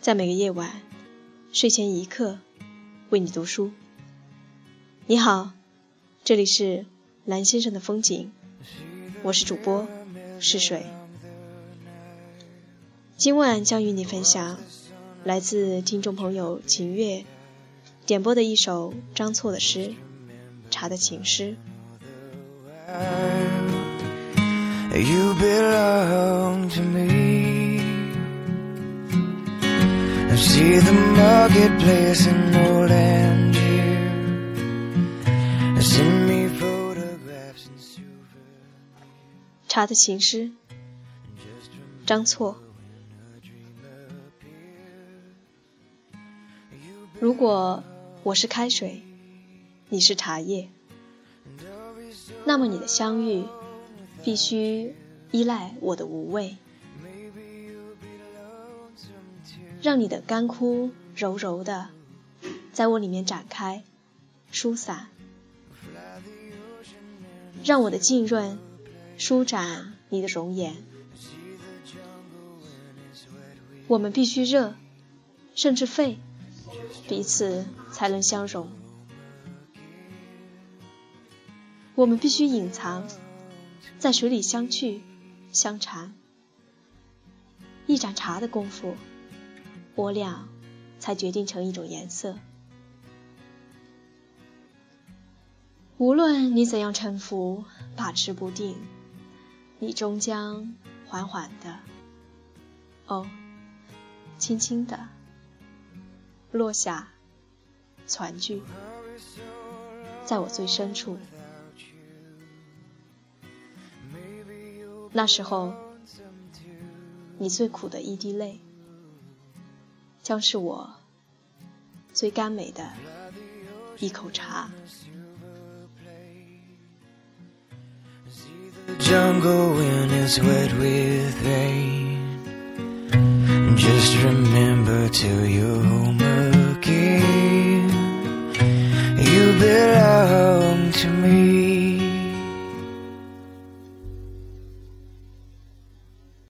在每个夜晚，睡前一刻为你读书。你好，这里是蓝先生的风景，我是主播是水。今晚将与你分享来自听众朋友秦月点播的一首张错的诗《茶的情诗》。You belong see the marketplace in old Angier. Send me photographs and souvenirs. 茶的情诗，张错。如果我是开水，你是茶叶，那么你的相遇必须依赖我的无畏。让你的干枯柔柔的，在我里面展开，舒散；让我的浸润舒展你的容颜。我们必须热，甚至沸，彼此才能相融。我们必须隐藏，在水里相去相缠。一盏茶的功夫。我俩才决定成一种颜色。无论你怎样沉浮、把持不定，你终将缓缓的，哦，轻轻的落下，攒聚在我最深处。那时候，你最苦的一滴泪。将是我最甘美的一口茶。